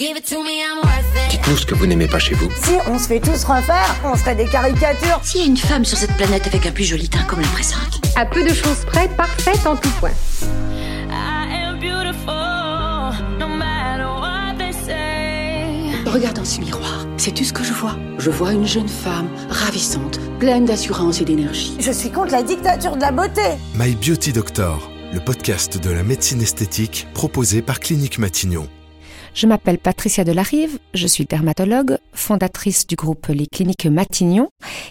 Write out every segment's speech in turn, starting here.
Dites-nous ce que vous n'aimez pas chez vous. Si on se fait tous refaire, on serait des caricatures. S'il y a une femme sur cette planète avec un plus joli teint comme la présente. À peu de choses près, parfaite en tout point. Regarde dans ce miroir. Sais-tu ce que je vois Je vois une jeune femme ravissante, pleine d'assurance et d'énergie. Je suis contre la dictature de la beauté. My Beauty Doctor, le podcast de la médecine esthétique proposé par Clinique Matignon. Je m'appelle Patricia Delarive, je suis dermatologue, fondatrice du groupe Les Cliniques Matignon,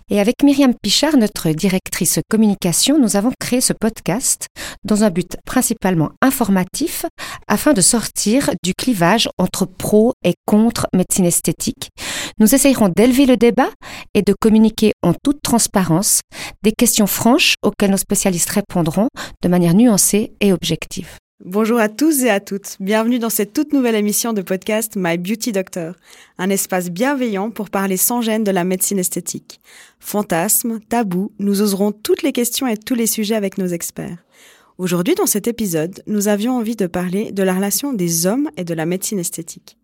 et avec Myriam Pichard, notre directrice communication, nous avons créé ce podcast dans un but principalement informatif afin de sortir du clivage entre pro et contre médecine esthétique. Nous essayerons d'élever le débat et de communiquer en toute transparence des questions franches auxquelles nos spécialistes répondront de manière nuancée et objective. Bonjour à tous et à toutes. Bienvenue dans cette toute nouvelle émission de podcast My Beauty Doctor, un espace bienveillant pour parler sans gêne de la médecine esthétique. Fantasmes, tabous, nous oserons toutes les questions et tous les sujets avec nos experts. Aujourd'hui, dans cet épisode, nous avions envie de parler de la relation des hommes et de la médecine esthétique.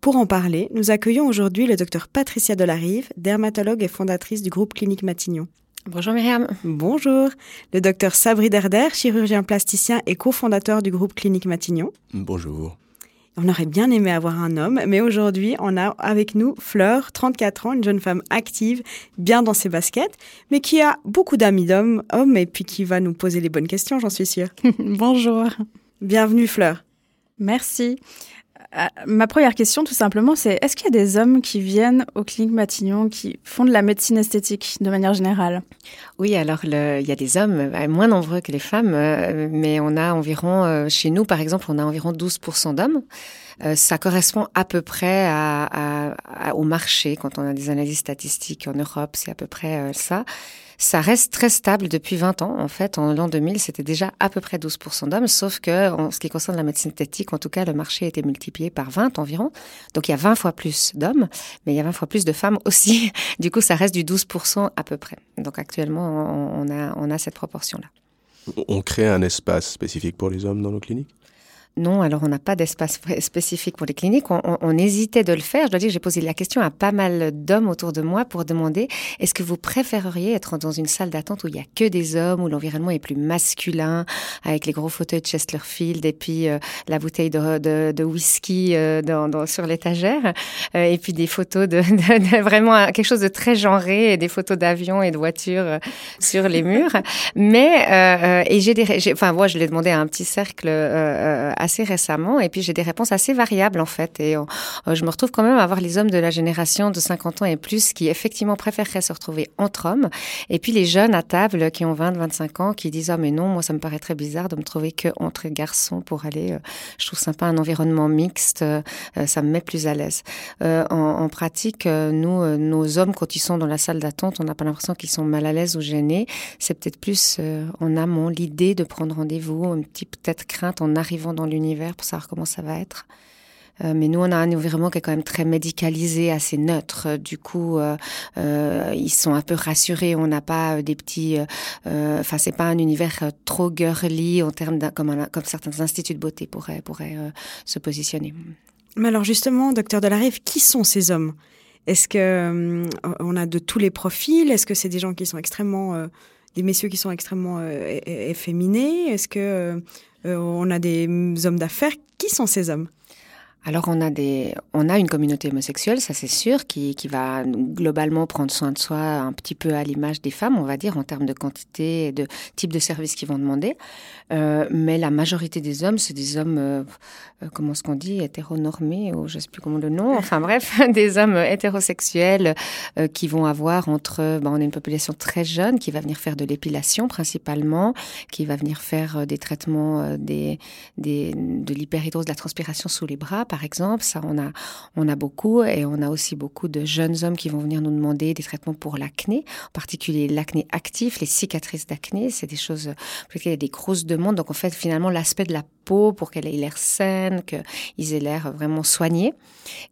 Pour en parler, nous accueillons aujourd'hui le docteur Patricia Delarive, dermatologue et fondatrice du groupe Clinique Matignon. Bonjour Myriam. Bonjour. Le docteur Sabri Derder, chirurgien plasticien et cofondateur du groupe Clinique Matignon. Bonjour. On aurait bien aimé avoir un homme, mais aujourd'hui, on a avec nous Fleur, 34 ans, une jeune femme active, bien dans ses baskets, mais qui a beaucoup d'amis d'hommes, hommes, et puis qui va nous poser les bonnes questions, j'en suis sûre. Bonjour. Bienvenue Fleur. Merci. Euh, ma première question, tout simplement, c'est est-ce qu'il y a des hommes qui viennent aux cliniques Matignon qui font de la médecine esthétique de manière générale? Oui, alors il y a des hommes, euh, moins nombreux que les femmes, euh, mais on a environ, chez nous par exemple, on a environ 12% d'hommes. ça correspond à peu près au marché. Quand on a des analyses statistiques en Europe, c'est à peu près ça. Ça reste très stable depuis 20 ans. En fait, en l'an 2000, c'était déjà à peu près 12% d'hommes, sauf que en ce qui concerne la médecine esthétique, en tout cas, le marché a été multiplié par 20 environ. Donc, il y a 20 fois plus d'hommes, mais il y a 20 fois plus de femmes aussi. Du coup, ça reste du 12% à peu près. Donc, actuellement, on a, on a cette proportion-là. On crée un espace spécifique pour les hommes dans nos cliniques? Non, alors on n'a pas d'espace spécifique pour les cliniques. On, on, on, hésitait de le faire. Je dois dire, j'ai posé la question à pas mal d'hommes autour de moi pour demander est-ce que vous préféreriez être dans une salle d'attente où il y a que des hommes, où l'environnement est plus masculin, avec les gros fauteuils de Chesterfield et puis euh, la bouteille de, de, de whisky euh, dans, dans, sur l'étagère, euh, et puis des photos de, de, vraiment quelque chose de très genré et des photos d'avions et de voitures sur les murs. Mais et j'ai des, enfin moi je l'ai demandé à un petit cercle assez récemment et puis j'ai des réponses assez variables en fait. Et euh, je me retrouve quand même à avoir les hommes de la génération de 50 ans et plus qui effectivement préféreraient se retrouver entre hommes. Et puis les jeunes à table qui ont 20 25 ans qui disent "Oh mais non, moi ça me paraît très bizarre de me trouver que entre garçons pour aller euh, je trouve sympa un environnement mixte, euh, ça me met plus à l'aise." En, pratique, nous nos hommes quand ils sont dans la salle d'attente, on n'a pas l'impression qu'ils sont mal à l'aise ou gênés, c'est peut-être plus en amont l'idée de prendre rendez-vous, une petite peut-être crainte en arrivant dans l'univers pour savoir comment ça va être. Euh, mais nous, on a un environnement qui est quand même très médicalisé, assez neutre. Du coup, euh, euh, ils sont un peu rassurés. On n'a pas des petits. Enfin, c'est pas un univers trop girly en termes comme, comme certains instituts de beauté pourraient, pourraient se positionner. Mais alors justement, docteur Delarive, qui sont ces hommes? Est-ce que on a de tous les profils? Est-ce que c'est des gens qui sont extrêmement, des messieurs qui sont extrêmement efféminés Est-ce que euh, on a des hommes d'affaires? Qui sont ces hommes? Alors on a des, on a une communauté homosexuelle, ça c'est sûr, qui, qui va globalement prendre soin de soi un petit peu à l'image des femmes, on va dire en termes de quantité et de type de service qu'ils vont demander. Euh, mais la majorité des hommes, c'est des hommes, euh, euh comment ce qu'on dit, hétéronormés ou je sais plus comment le nom. Enfin bref, des hommes hétérosexuels euh, qui vont avoir entre, ben, on a une population très jeune qui va venir faire de l'épilation principalement, qui va venir faire des traitements des, des de l'hyperhidrose, de la transpiration sous les bras par exemple. Ça, on a, on a beaucoup et on a aussi beaucoup de jeunes hommes qui vont venir nous demander des traitements pour l'acné, en particulier l'acné actif, les cicatrices d'acné. C'est des choses, il y a des grosses demandes. Donc, en fait, finalement, l'aspect de la pour qu'elle ait l'air saine, qu'ils aient l'air vraiment soignés.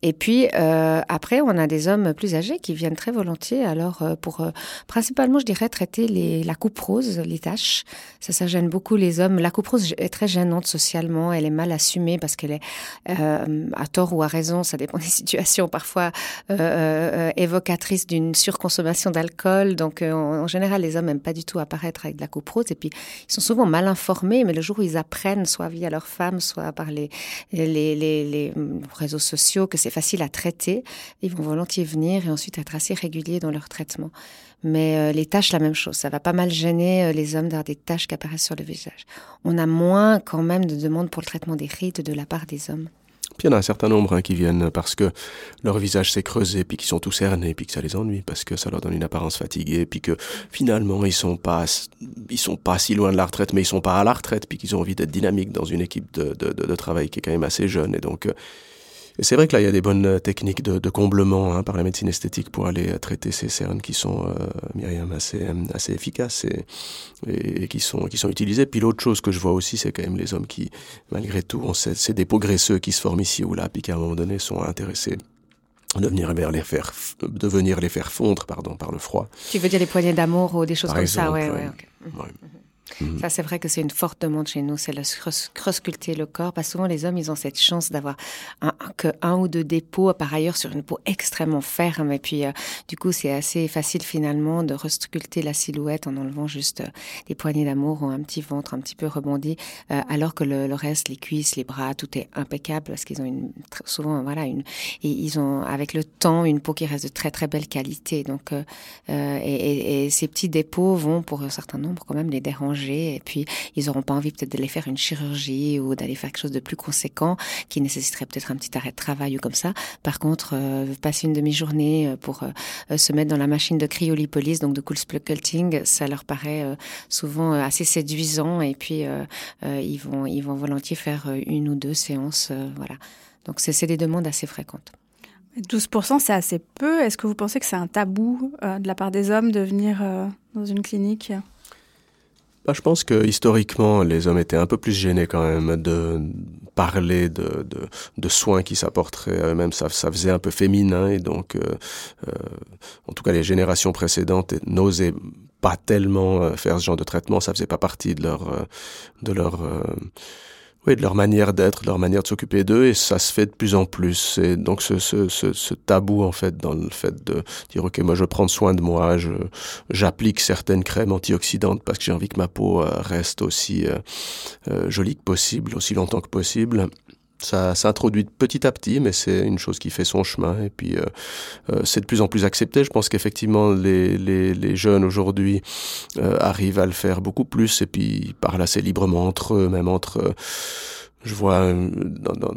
Et puis euh, après, on a des hommes plus âgés qui viennent très volontiers, alors euh, pour euh, principalement, je dirais, traiter la coupe rose, les taches. Ça, ça gêne beaucoup les hommes. La coupe rose est très gênante socialement. Elle est mal assumée parce qu'elle est à tort ou à raison, ça dépend des situations, parfois évocatrice d'une surconsommation d'alcool. Donc en, général, les hommes n'aiment pas du tout apparaître avec de la coupe rose. Et puis ils sont souvent mal informés, mais le jour où ils apprennent, soit via leur femme, soit par les, les, les, les réseaux sociaux que c'est facile à traiter, ils vont volontiers venir et ensuite être assez réguliers dans leur traitement. Mais euh, les tâches, la même chose. Ça va pas mal gêner euh, les hommes d'avoir des tâches qui apparaissent sur le visage. On a moins quand même de demandes pour le traitement des rides de la part des hommes. Puis il y en a un certain nombre hein, qui viennent parce que leur visage s'est creusé, puis qui sont tous cernés, puis que ça les ennuie, parce que ça leur donne une apparence fatiguée, puis que finalement ils sont pas, ils sont pas si loin de la retraite, mais ils sont pas à la retraite, puis qu'ils ont envie d'être dynamiques dans une équipe de, de, de, travail qui est quand même assez jeune, et donc euh, et c'est vrai que là, il y a des bonnes euh, techniques de, de comblement hein, par la médecine esthétique pour aller euh, traiter ces cernes qui sont, euh, Myriam, assez, assez efficaces et, et, qui, sont, qui sont utilisées. Puis l'autre chose que je vois aussi, c'est quand même les hommes qui, malgré tout, ont ces, ces dépôts graisseux qui se forment ici ou là, puis qu'à un moment donné sont intéressés de venir les faire, de venir les faire fondre, pardon, par le froid. Tu veux dire les poignées d'amour ou des choses par comme exemple, ça, ouais, ouais. ouais, okay. ouais. Mmh. Ça, c'est vrai que c'est une forte demande chez nous, c'est le cross-sculpter le corps. Parce que souvent, les hommes, ils ont cette chance d'avoir un, ou deux dépôts, par ailleurs, sur une peau extrêmement ferme. Et puis, euh, du coup, c'est assez facile, finalement, de resculpter la silhouette en enlevant juste euh, des poignées d'amour ou un petit ventre un petit peu rebondi. Euh, alors que le, reste, les cuisses, les bras, tout est impeccable parce qu'ils ont une, souvent, voilà, une, et ils ont, avec le temps, une peau qui reste de très, très belle qualité. Donc, euh, et, et ces petits dépôts vont, pour un certain nombre, quand même, les déranger et puis ils n'auront pas envie peut-être d'aller faire une chirurgie ou d'aller faire quelque chose de plus conséquent qui nécessiterait peut-être un petit arrêt de travail ou comme ça. Par contre, euh, passer une demi-journée euh, pour euh, se mettre dans la machine de cryolipolyse, donc de coolsplockulting, ça leur paraît souvent assez séduisant et puis ils vont ils vont volontiers faire une ou deux séances, voilà. Donc c'est des demandes assez fréquentes. 12%, c'est assez peu. Est-ce que vous pensez que c'est un tabou de la part des hommes de venir dans une clinique? Bah, je pense que historiquement, les hommes étaient un peu plus gênés quand même de parler de, de, de soins qui s'apporteraient à eux-mêmes. Ça, ça faisait un peu féminin et donc, euh, euh, en tout cas, les générations précédentes n'osaient pas tellement euh, faire ce genre de traitement. Ça faisait pas partie de leur, euh, de leur euh, oui, de leur manière d'être, de leur manière de s'occuper d'eux, et ça se fait de plus en plus. Et donc ce, ce, ce, ce, tabou en fait dans le fait de dire ok, moi je prends soin de moi, je j'applique certaines crèmes antioxydantes parce que j'ai envie que ma peau euh, reste aussi euh, euh, jolie que possible, aussi longtemps que possible ça s'introduit petit à petit, mais c'est une chose qui fait son chemin. Et puis, euh, euh, c'est de plus en plus accepté. Je pense qu'effectivement, les, jeunes aujourd'hui euh, arrivent à le faire beaucoup plus. Et puis, ils parlent assez librement entre eux, même entre. Je vois dans,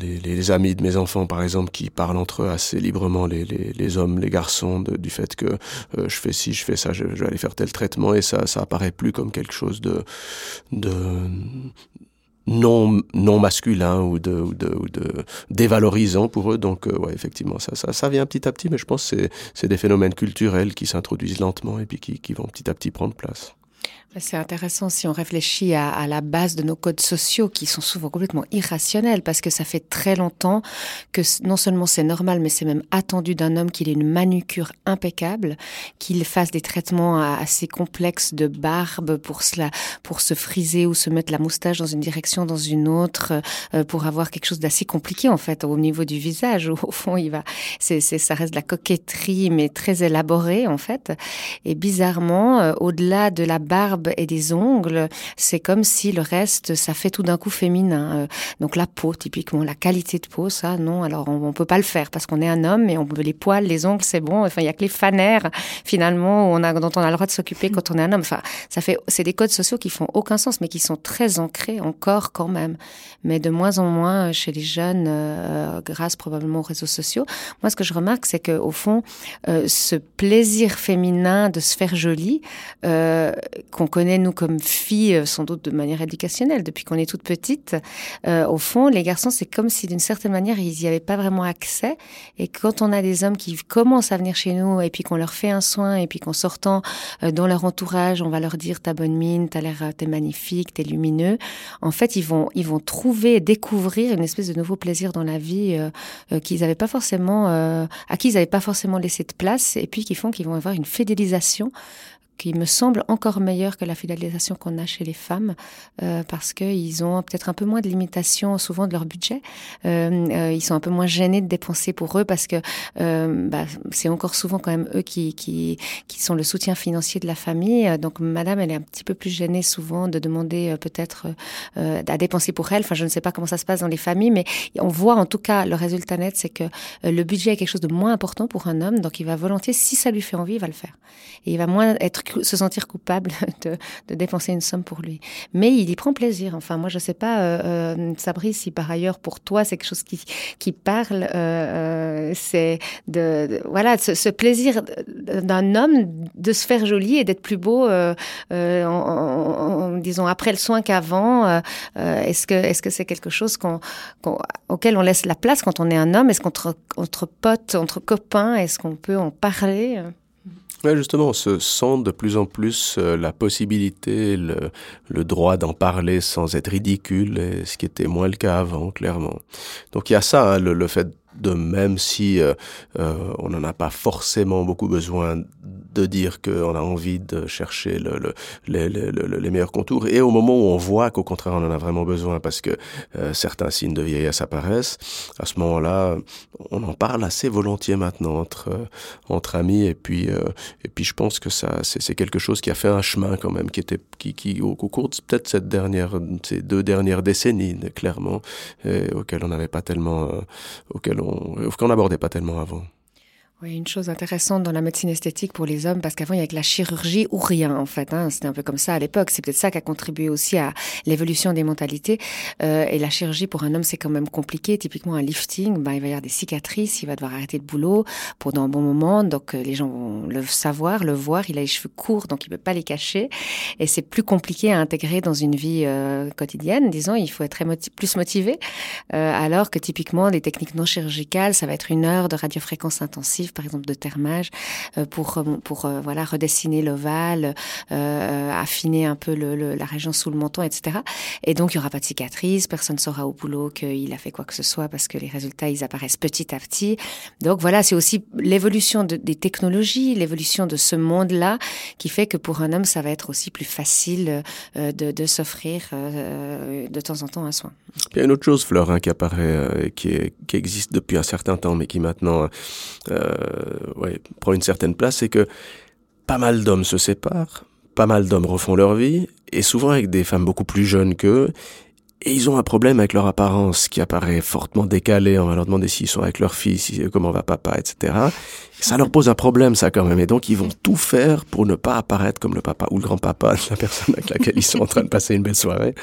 les, amis de mes enfants, par exemple, qui parlent entre eux assez librement, les, hommes, les garçons, du fait que je fais ci, je fais ça, je, vais aller faire tel traitement. Et ça, ça apparaît plus comme quelque chose de non non masculin ou de ou de, ou de dévalorisant pour eux. Donc euh, ouais effectivement ça, ça ça vient petit à petit mais je pense c'est c'est des phénomènes culturels qui s'introduisent lentement et puis qui, qui vont petit à petit prendre place c'est intéressant si on réfléchit à, la base de nos codes sociaux qui sont souvent complètement irrationnels parce que ça fait très longtemps que non seulement c'est normal mais c'est même attendu d'un homme qu'il ait une manucure impeccable, qu'il fasse des traitements assez complexes de barbe pour cela, pour se friser ou se mettre la moustache dans une direction dans une autre, euh, pour avoir quelque chose d'assez compliqué en fait au niveau du visage. Où au fond il va, c'est ça reste de la coquetterie mais très élaborée en fait. Et bizarrement euh, au-delà de la barbe et des ongles, c'est comme si le reste, ça fait tout d'un coup féminin. Donc la peau, typiquement, la qualité de peau, ça, non. Alors on, on peut pas le faire parce qu'on est un homme, mais on veut les poils, les ongles, c'est bon. Enfin, il y a que les fanères finalement dont on a le droit de s'occuper quand on est un homme. Enfin, ça fait, c'est des codes sociaux qui font aucun sens, mais qui sont très ancrés encore quand même. Mais de moins en moins chez les jeunes, euh, grâce probablement aux réseaux sociaux. Moi, ce que je remarque, c'est que au fond, euh, ce plaisir féminin de se faire jolie, euh, qu'on connaît nous comme filles, sans doute de manière éducationnelle, depuis qu'on est toute petite. au fond, les garçons, c'est comme si d'une certaine manière, ils n'y avaient pas vraiment accès. Et quand on a des hommes qui commencent à venir chez nous et puis qu'on leur fait un soin et puis qu'en sortant dans leur entourage, on va leur dire ta bonne mine, t'as l'air, t'es magnifique, t'es lumineux. En fait, ils vont, ils vont trouver, découvrir une espèce de nouveau plaisir dans la vie qu'ils n'avaient pas forcément, à qui ils n'avaient pas forcément laissé de place et puis qui font qu'ils vont avoir une fidélisation qui me semble encore meilleure que la fidélisation qu'on a chez les femmes, euh, parce qu'ils ont peut-être un peu moins de limitations souvent de leur budget. Euh, euh, ils sont un peu moins gênés de dépenser pour eux parce que euh, bah, c'est encore souvent quand même eux qui, sont le soutien financier de la famille. Donc Madame, elle est un petit peu plus gênée souvent de demander peut-être à dépenser pour elle. Enfin, je ne sais pas comment ça se passe dans les familles, mais on voit en tout cas le résultat net, c'est que le budget est quelque chose de moins important pour un homme, donc il va volontiers, si ça lui fait envie, il va le faire. Et il va moins être se sentir coupable de, dépenser une somme pour lui. Mais il y prend plaisir. Enfin, moi, je sais pas, euh, euh Sabri, si par ailleurs pour toi c'est quelque chose qui, qui parle, euh, euh c'est de, voilà ce, plaisir d'un homme de se faire joli et d'être plus beau, euh, disons après le soin qu'avant. est-ce que est-ce que c'est quelque chose auquel on laisse la place quand on est un homme? Est-ce qu'entre entre potes, entre copains, est-ce qu'on peut en parler Ouais, justement, on se sent de plus en plus euh, la possibilité, le, le droit d'en parler sans être ridicule, ce qui était moins le cas avant, clairement. Donc il y a ça, hein, le, le, fait de même si euh, euh, on n'en a pas forcément beaucoup besoin de dire qu'on a envie de chercher le, le, les, les, les, meilleurs contours et au moment où on voit qu'au contraire on en a vraiment besoin parce que euh, certains signes de vieillesse apparaissent, à ce moment-là, on en parle assez volontiers maintenant entre euh, entre amis et puis euh, et puis je pense que ça c'est quelque chose qui a fait un chemin quand même qui était qui, qui au, cours de peut-être cette dernière ces deux dernières décennies clairement auquel on n'avait pas tellement auquel on qu'on n'abordait pas tellement avant. Oui, une chose intéressante dans la médecine esthétique pour les hommes, parce qu'avant il y avait que la chirurgie ou rien en fait. Hein, C'était un peu comme ça à l'époque. C'est peut-être ça qui a contribué aussi à l'évolution des mentalités. Euh, et la chirurgie pour un homme c'est quand même compliqué. Typiquement un lifting, bah, il va y avoir des cicatrices, il va devoir arrêter le boulot pendant un bon moment. Donc euh, les gens vont le savoir, le voir. Il a les cheveux courts, donc il peut pas les cacher. Et c'est plus compliqué à intégrer dans une vie euh, quotidienne. Disons, il faut être plus motivé. Euh, alors que typiquement des techniques non chirurgicales, ça va être une heure de radiofréquence intensive par exemple de thermage, euh, pour euh, pour euh, voilà redessiner l'ovale, affiner un peu la région sous le menton, etc. Et donc il y aura pas de cicatrice, personne ne saura au boulot qu'il a fait quoi que ce soit parce que les résultats ils apparaissent petit à petit. Donc voilà, c'est aussi l'évolution de, des technologies, l'évolution de ce monde-là qui fait que pour un homme ça va être aussi plus facile de, s'offrir de temps en temps un soin. Il y a une autre chose, Fleur, qui apparaît, qui, est, qui existe depuis un certain temps, mais qui maintenant euh, ouais, prend une certaine place, c'est que pas mal d'hommes se séparent, pas mal d'hommes refont leur vie, et souvent avec des femmes beaucoup plus jeunes qu'eux, et ils ont un problème avec leur apparence qui apparaît fortement décalé. On va leur demander s'ils sont avec leur fille, si, comment va papa, etc. ça leur pose un problème, ça quand même. Et donc ils vont tout faire pour ne pas apparaître comme le papa ou le grand-papa de la personne avec laquelle ils sont en train de passer une belle soirée.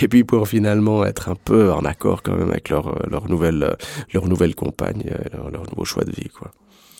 Et puis pour finalement être un peu en accord quand même avec leur, leur nouvelle, leur nouvelle compagne, leur nouveau choix de vie, quoi.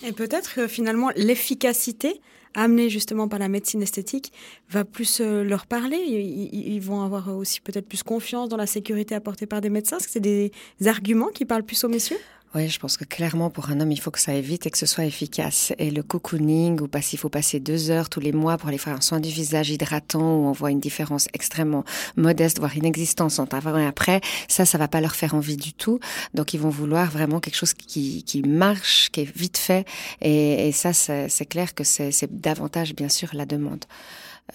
Et peut-être que finalement l'efficacité amenée justement par la médecine esthétique va plus euh, leur parler. Ils, vont avoir aussi peut-être plus confiance dans la sécurité apportée par des médecins. Est-ce que c'est des arguments qui parlent plus aux messieurs? Oui, je pense que clairement pour un homme, il faut que ça aille vite et que ce soit efficace. Et le cocooning, ou parce qu'il faut passer deux heures tous les mois pour aller faire un soin du visage hydratant, où on voit une différence extrêmement modeste, voire inexistante entre avant et après, ça, ça va pas leur faire envie du tout. Donc ils vont vouloir vraiment quelque chose qui, qui marche, qui est vite fait. Et, et ça, c'est clair que c'est davantage, bien sûr, la demande.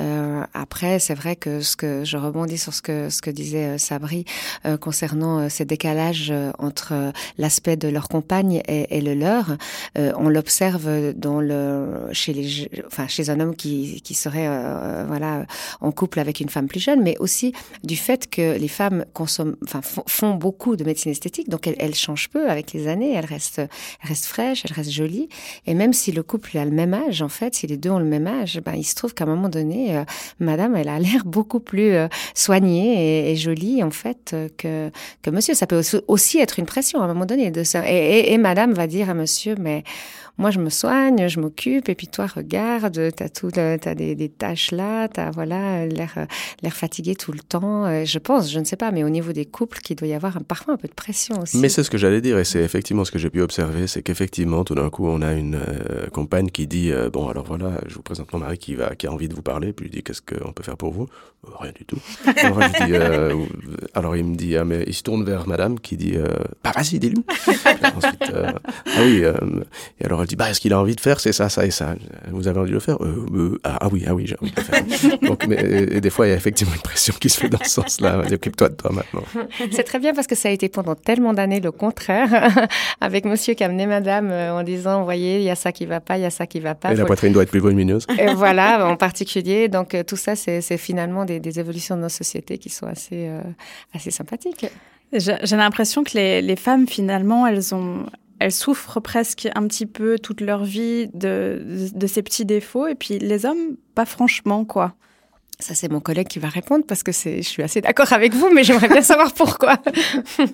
Euh, après, c'est vrai que ce que je rebondis sur ce que ce que disait euh, Sabri euh, concernant ces décalages entre l'aspect de leur compagne et, le leur, on l'observe chez les enfin chez un homme qui qui serait voilà en couple avec une femme plus jeune, mais aussi du fait que les femmes consomment enfin font beaucoup de médecine esthétique, donc elles, elles changent peu avec les années, elles restent elles restent fraîches, elles restent jolies, et même si le couple a le même âge, en fait, si les deux ont le même âge, ben il se trouve qu'à un moment donné euh, Madame, elle a l'air beaucoup plus euh, soignée et, jolie en fait que que Monsieur. Ça peut aussi être une pression à un moment donné de ça. Et, Madame va dire à Monsieur, mais moi je me soigne, je m'occupe, et puis toi regarde, t'as tout, t'as des, des tâches là, t'as voilà l'air l'air fatigué tout le temps. Je pense, je ne sais pas, mais au niveau des couples, qu'il doit y avoir parfois un peu de pression aussi. Mais c'est ce que j'allais dire, et c'est effectivement ce que j'ai pu observer, c'est qu'effectivement tout d'un coup on a une compagne qui dit bon alors voilà, je vous présente mon mari qui va qui a envie de vous parler, puis il dit qu'est-ce qu'on peut faire pour vous? Rien du tout. Alors, je dis, alors il me dit ah mais il se tourne vers madame qui dit euh, bah vas-y dis-lui. ensuite euh, ah oui euh, et alors dit bah est-ce qu'il a envie de faire c'est ça ça et ça. Vous avez envie de le faire? Euh, euh, ah, ah, oui ah oui j'ai envie de le faire. Donc mais et des fois il y a effectivement une pression qui se fait dans ce sens-là. Occupe-toi de toi maintenant. C'est très bien parce que ça a été pendant tellement d'années le contraire avec Monsieur qui amenait Madame en disant voyez il y a ça qui va pas il y a ça qui va pas. Et la poitrine doit être plus volumineuse. Et voilà en particulier donc tout ça c'est finalement des, des, évolutions de nos sociétés qui sont assez assez sympathiques. J'ai l'impression que les, les, femmes, finalement, elles ont, elles souffrent presque un petit peu toute leur vie de, de, de, ces petits défauts, et puis les hommes, pas franchement, quoi. Ça, c'est mon collègue qui va répondre parce que c'est, je suis assez d'accord avec vous, mais j'aimerais bien savoir pourquoi.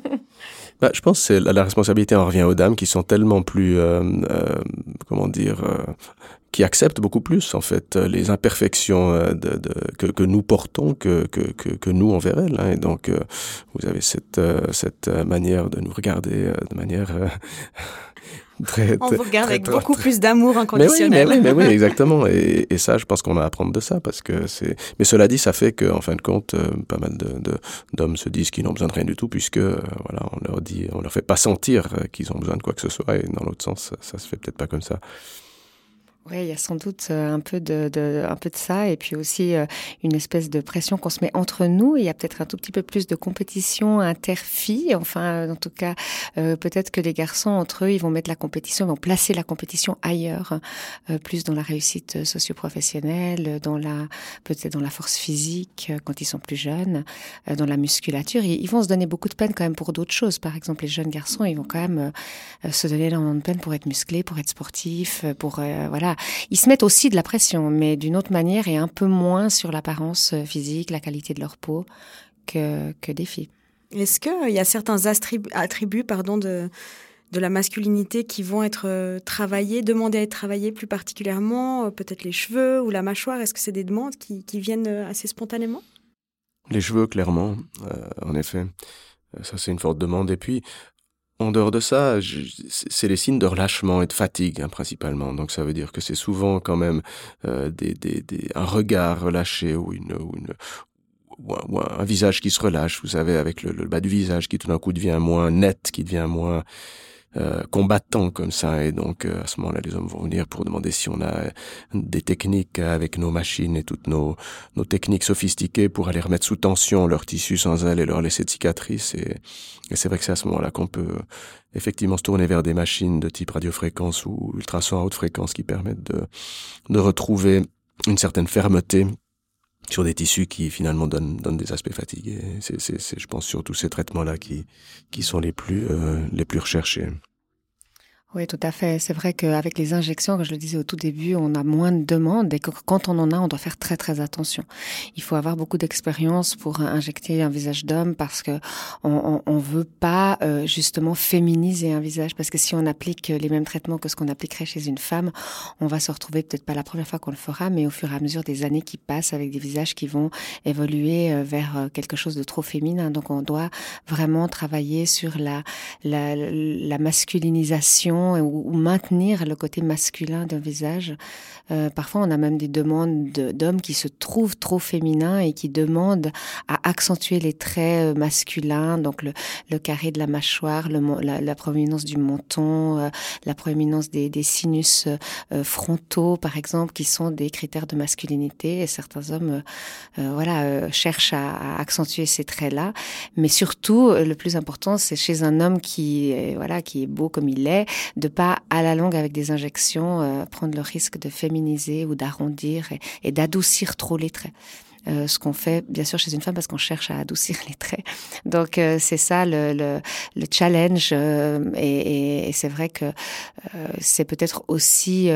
bah, je pense que la, responsabilité en revient aux dames qui sont tellement plus, euh, euh, comment dire, euh, qui acceptent beaucoup plus en fait les imperfections de, de, que, que, nous portons que, que, que, nous envers elles. Hein. Et donc euh, vous avez cette, euh, cette manière de nous regarder euh, de manière Très, on vous regarde avec beaucoup plus d'amour inconditionnel. Mais oui, mais oui, mais oui exactement. Et, et, ça, je pense qu'on a à apprendre de ça parce que c'est. Mais cela dit, ça fait que, en fin de compte, euh, pas mal de, de, d'hommes se disent qu'ils n'ont besoin de rien du tout puisque, euh, voilà, on leur dit, on leur fait pas sentir qu'ils ont besoin de quoi que ce soit. Et dans l'autre sens, ça, ça se fait peut-être pas comme ça. Oui, il y a sans doute euh, un peu de, de, un peu de ça, et puis aussi euh, une espèce de pression qu'on se met entre nous. Il y a peut-être un tout petit peu plus de compétition inter-filles. Enfin, en tout cas, euh, peut-être que les garçons entre eux, ils vont mettre la compétition, ils vont placer la compétition ailleurs, euh, plus dans la réussite socio-professionnelle, dans la peut-être dans la force physique quand ils sont plus jeunes, dans la musculature. Ils, ils, vont se donner beaucoup de peine quand même pour d'autres choses. Par exemple, les jeunes garçons, ils vont quand même se donner énormément de peine pour être musclés, pour être sportifs, pour voilà ils se mettent aussi de la pression, mais d'une autre manière et un peu moins sur l'apparence euh, physique, la qualité de leur peau que, que des filles. Est-ce qu'il y a certains attributs, attributs pardon, de, de la masculinité qui vont être euh, travaillés, demandés à être travaillés plus particulièrement, euh, peut-être les cheveux ou la mâchoire? Est-ce que c'est des demandes qui, qui, viennent assez spontanément? Les cheveux, clairement, euh, en effet. Ça, c'est une forte demande. Et puis, en dehors de ça, c'est les signes de relâchement et de fatigue hein, principalement. Donc ça veut dire que c'est souvent quand même euh, des, des, des, un regard relâché ou une, ou une ou un, un, visage qui se relâche, vous savez, avec le, bas du visage qui tout d'un coup devient moins net, qui devient moins euh, combattants comme ça. Et donc, euh, à ce moment-là, les hommes vont venir pour demander si on a des techniques avec nos machines et toutes nos, nos techniques sophistiquées pour aller remettre sous tension leur tissu sans aller leur laisser de cicatrices. Et, et c'est vrai que c'est à ce moment-là qu'on peut effectivement se tourner vers des machines de type radiofréquence ou ultrason à haute fréquence qui permettent de, de retrouver une certaine fermeté sur des tissus qui finalement donnent, donnent des aspects fatigués. C'est, c'est, je pense, surtout ces traitements-là qui, qui sont les plus, euh, les plus recherchés. Oui, tout à fait. C'est vrai qu'avec les injections, comme je le disais au tout début, on a moins de demandes et que quand on en a, on doit faire très très attention. Il faut avoir beaucoup d'expérience pour injecter un visage d'homme parce que on, veut pas euh, justement féminiser un visage parce que si on applique les mêmes traitements que ce qu'on appliquerait chez une femme, on va se retrouver peut-être pas la première fois qu'on le fera, mais au fur et à mesure des années qui passent avec des visages qui vont évoluer euh, vers euh, quelque chose de trop féminin. Donc on doit vraiment travailler sur la, la, la masculinisation ou, maintenir le côté masculin d'un visage. Euh, parfois, on a même des demandes d'hommes qui se trouvent trop féminins et qui demandent à accentuer les traits euh, masculins, donc le, carré de la mâchoire, la, la, proéminence du menton, euh, la proéminence des, sinus frontaux, par exemple, qui sont des critères de masculinité. Et certains hommes, voilà, cherchent à, à, accentuer ces traits-là. Mais surtout, le plus important, c'est chez un homme qui, voilà, qui est beau comme il est, de pas à la longue avec des injections euh, prendre le risque de féminiser ou d'arrondir et, d'adoucir trop les traits. Euh, ce qu'on fait bien sûr chez une femme parce qu'on cherche à adoucir les traits. Donc euh, c'est ça le, le, le challenge et, c'est vrai que c'est peut-être aussi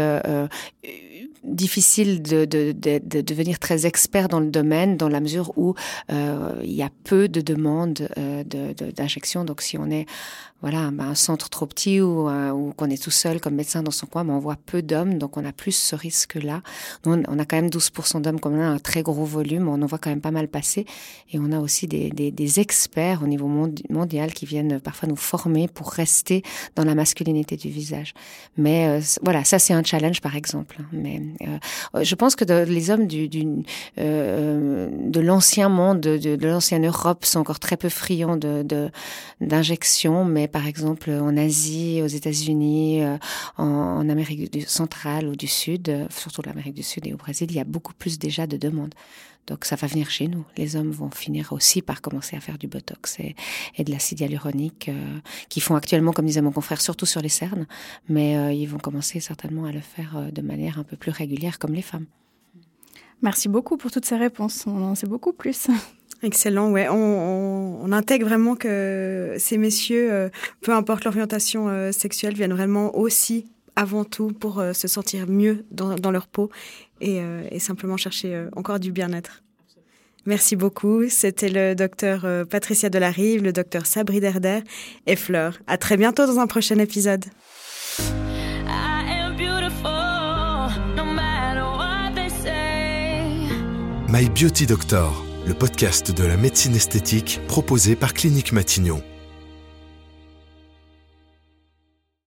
difficile de, de, de, de, devenir très expert dans le domaine dans la mesure où il y a peu de demandes d'injection. Donc si on est voilà, ben, un centre trop petit ou, euh, ou qu'on est tout seul comme médecin dans son coin, mais on voit peu d'hommes, donc on a plus ce risque-là. On, on a quand même 12% d'hommes, comme on a un très gros volume, on en voit quand même pas mal passer. Et on a aussi des, des, des experts au niveau mondial qui viennent parfois nous former pour rester dans la masculinité du visage. Mais euh, voilà, ça c'est un challenge par exemple. Mais euh, je pense que les hommes du, du euh, de l'ancien monde, de, de l'ancienne Europe, sont encore très peu friands de d'injections, par exemple en Asie, aux États-Unis, euh, en, Amérique centrale ou du Sud, euh, surtout l'Amérique du Sud et au Brésil, il y a beaucoup plus déjà de demandes. Donc ça va venir chez nous. Les hommes vont finir aussi par commencer à faire du botox et, de l'acide hyaluronique, euh, qui font actuellement, comme disait mon confrère, surtout sur les cernes, mais ils vont commencer certainement à le faire de manière un peu plus régulière, comme les femmes. Merci beaucoup pour toutes ces réponses. On en sait beaucoup plus. Excellent, ouais. On, on, intègre vraiment que ces messieurs, euh, peu importe l'orientation euh, sexuelle, viennent vraiment aussi, avant tout, pour euh, se sentir mieux dans, dans leur peau et, et simplement chercher encore du bien-être. Merci beaucoup. C'était le docteur Patricia Delarive, le docteur Sabri Derder et Fleur. À très bientôt dans un prochain épisode. My Beauty Doctor le podcast de la médecine esthétique proposé par Clinique Matignon.